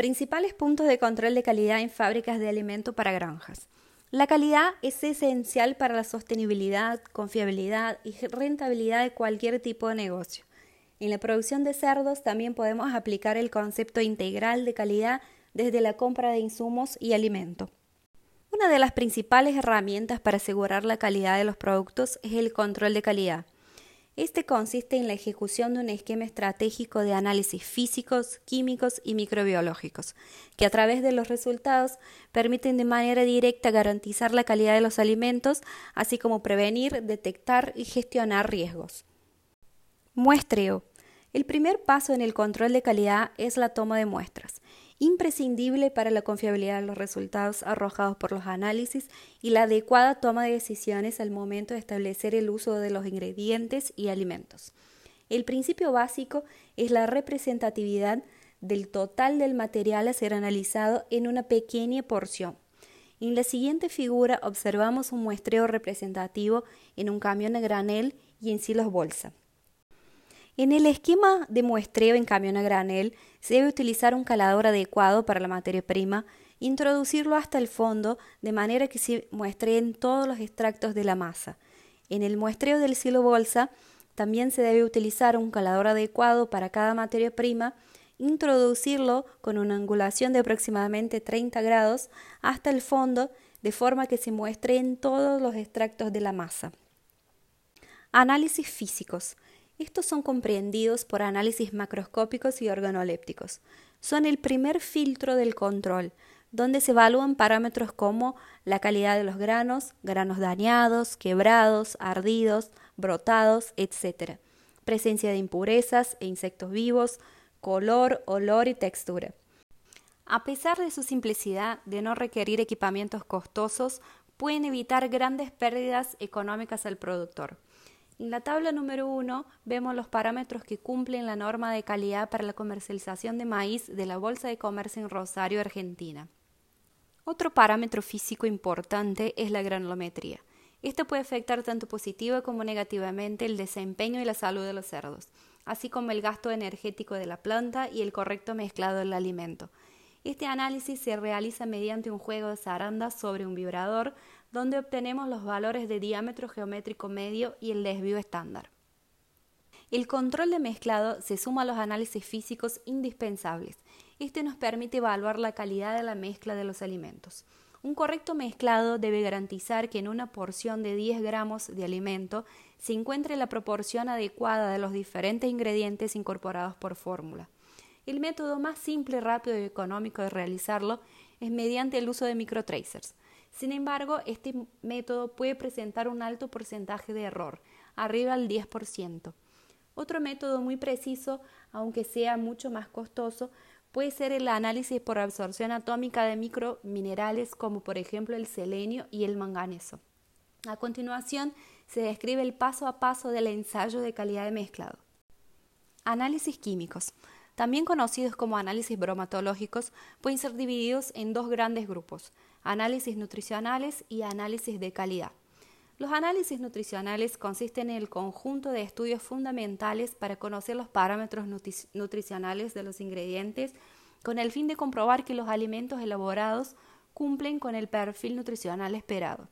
Principales puntos de control de calidad en fábricas de alimento para granjas. La calidad es esencial para la sostenibilidad, confiabilidad y rentabilidad de cualquier tipo de negocio. En la producción de cerdos también podemos aplicar el concepto integral de calidad desde la compra de insumos y alimento. Una de las principales herramientas para asegurar la calidad de los productos es el control de calidad. Este consiste en la ejecución de un esquema estratégico de análisis físicos, químicos y microbiológicos, que a través de los resultados permiten de manera directa garantizar la calidad de los alimentos, así como prevenir, detectar y gestionar riesgos. Muestreo. El primer paso en el control de calidad es la toma de muestras imprescindible para la confiabilidad de los resultados arrojados por los análisis y la adecuada toma de decisiones al momento de establecer el uso de los ingredientes y alimentos. El principio básico es la representatividad del total del material a ser analizado en una pequeña porción. En la siguiente figura observamos un muestreo representativo en un camión a granel y en silos bolsa. En el esquema de muestreo en camión a granel se debe utilizar un calador adecuado para la materia prima, introducirlo hasta el fondo de manera que se muestreen todos los extractos de la masa. En el muestreo del silo bolsa también se debe utilizar un calador adecuado para cada materia prima, introducirlo con una angulación de aproximadamente 30 grados hasta el fondo de forma que se muestren todos los extractos de la masa. Análisis físicos. Estos son comprendidos por análisis macroscópicos y organolépticos. Son el primer filtro del control, donde se evalúan parámetros como la calidad de los granos, granos dañados, quebrados, ardidos, brotados, etc. Presencia de impurezas e insectos vivos, color, olor y textura. A pesar de su simplicidad de no requerir equipamientos costosos, pueden evitar grandes pérdidas económicas al productor. En la tabla número 1 vemos los parámetros que cumplen la norma de calidad para la comercialización de maíz de la Bolsa de Comercio en Rosario, Argentina. Otro parámetro físico importante es la granulometría. Esto puede afectar tanto positiva como negativamente el desempeño y la salud de los cerdos, así como el gasto energético de la planta y el correcto mezclado del alimento. Este análisis se realiza mediante un juego de zarandas sobre un vibrador donde obtenemos los valores de diámetro geométrico medio y el desvío estándar. El control de mezclado se suma a los análisis físicos indispensables. Este nos permite evaluar la calidad de la mezcla de los alimentos. Un correcto mezclado debe garantizar que en una porción de 10 gramos de alimento se encuentre la proporción adecuada de los diferentes ingredientes incorporados por fórmula. El método más simple, rápido y económico de realizarlo es mediante el uso de microtracers. Sin embargo, este método puede presentar un alto porcentaje de error, arriba al 10%. Otro método muy preciso, aunque sea mucho más costoso, puede ser el análisis por absorción atómica de microminerales como por ejemplo el selenio y el manganeso. A continuación, se describe el paso a paso del ensayo de calidad de mezclado. Análisis químicos, también conocidos como análisis bromatológicos, pueden ser divididos en dos grandes grupos, análisis nutricionales y análisis de calidad. Los análisis nutricionales consisten en el conjunto de estudios fundamentales para conocer los parámetros nutricionales de los ingredientes con el fin de comprobar que los alimentos elaborados cumplen con el perfil nutricional esperado.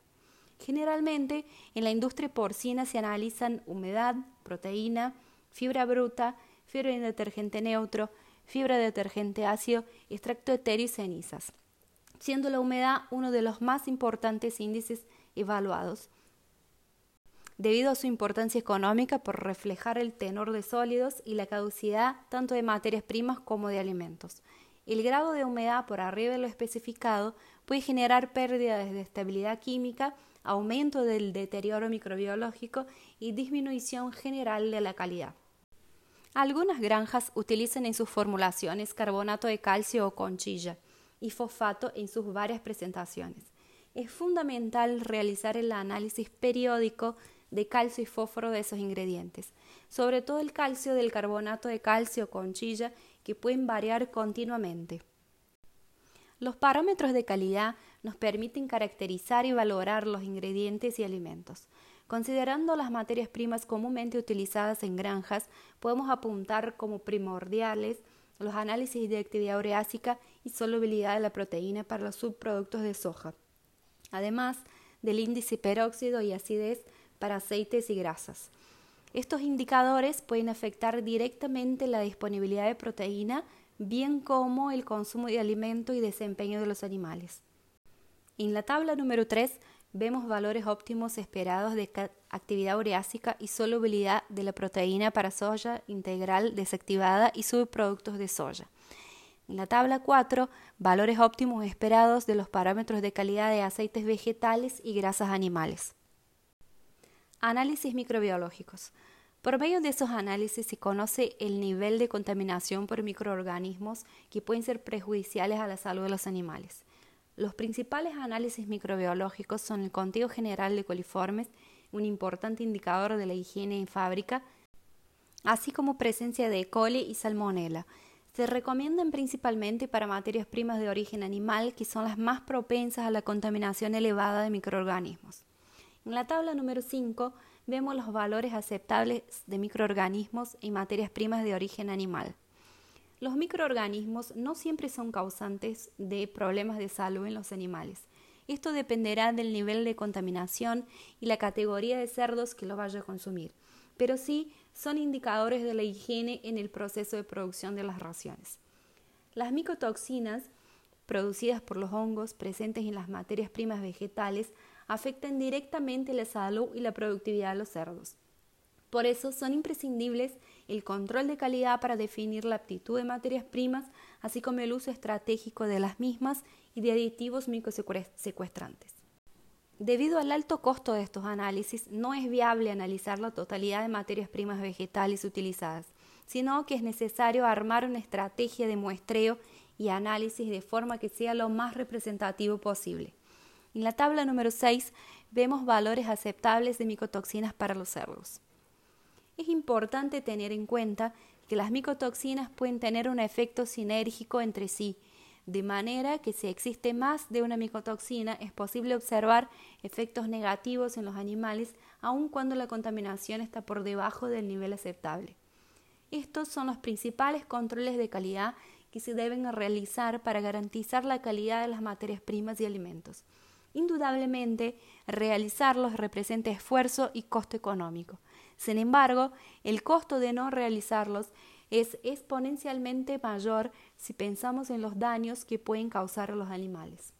Generalmente, en la industria porcina se analizan humedad, proteína, fibra bruta, fibra de detergente neutro, fibra de detergente ácido, extracto etéreo y cenizas siendo la humedad uno de los más importantes índices evaluados, debido a su importancia económica por reflejar el tenor de sólidos y la caducidad tanto de materias primas como de alimentos. El grado de humedad por arriba de lo especificado puede generar pérdidas de estabilidad química, aumento del deterioro microbiológico y disminución general de la calidad. Algunas granjas utilizan en sus formulaciones carbonato de calcio o conchilla y fosfato en sus varias presentaciones. Es fundamental realizar el análisis periódico de calcio y fósforo de esos ingredientes, sobre todo el calcio del carbonato de calcio o conchilla que pueden variar continuamente. Los parámetros de calidad nos permiten caracterizar y valorar los ingredientes y alimentos. Considerando las materias primas comúnmente utilizadas en granjas, podemos apuntar como primordiales los análisis de actividad ureásica y solubilidad de la proteína para los subproductos de soja, además del índice peróxido y acidez para aceites y grasas. Estos indicadores pueden afectar directamente la disponibilidad de proteína, bien como el consumo de alimento y desempeño de los animales. En la tabla número 3 vemos valores óptimos esperados de actividad ureásica y solubilidad de la proteína para soya integral desactivada y subproductos de soya. En la tabla 4, valores óptimos esperados de los parámetros de calidad de aceites vegetales y grasas animales. Análisis microbiológicos. Por medio de esos análisis se conoce el nivel de contaminación por microorganismos que pueden ser prejudiciales a la salud de los animales. Los principales análisis microbiológicos son el conteo general de coliformes, un importante indicador de la higiene en fábrica, así como presencia de E. coli y salmonella. Se recomiendan principalmente para materias primas de origen animal, que son las más propensas a la contaminación elevada de microorganismos. En la tabla número 5 vemos los valores aceptables de microorganismos y materias primas de origen animal. Los microorganismos no siempre son causantes de problemas de salud en los animales. Esto dependerá del nivel de contaminación y la categoría de cerdos que lo vaya a consumir, pero sí son indicadores de la higiene en el proceso de producción de las raciones. Las micotoxinas producidas por los hongos presentes en las materias primas vegetales afectan directamente la salud y la productividad de los cerdos. Por eso son imprescindibles el control de calidad para definir la aptitud de materias primas, así como el uso estratégico de las mismas y de aditivos micosecuestrantes. Debido al alto costo de estos análisis, no es viable analizar la totalidad de materias primas vegetales utilizadas, sino que es necesario armar una estrategia de muestreo y análisis de forma que sea lo más representativo posible. En la tabla número 6 vemos valores aceptables de micotoxinas para los cerdos es importante tener en cuenta que las micotoxinas pueden tener un efecto sinérgico entre sí, de manera que si existe más de una micotoxina es posible observar efectos negativos en los animales aun cuando la contaminación está por debajo del nivel aceptable. Estos son los principales controles de calidad que se deben realizar para garantizar la calidad de las materias primas y alimentos. Indudablemente, realizarlos representa esfuerzo y costo económico. Sin embargo, el costo de no realizarlos es exponencialmente mayor si pensamos en los daños que pueden causar a los animales.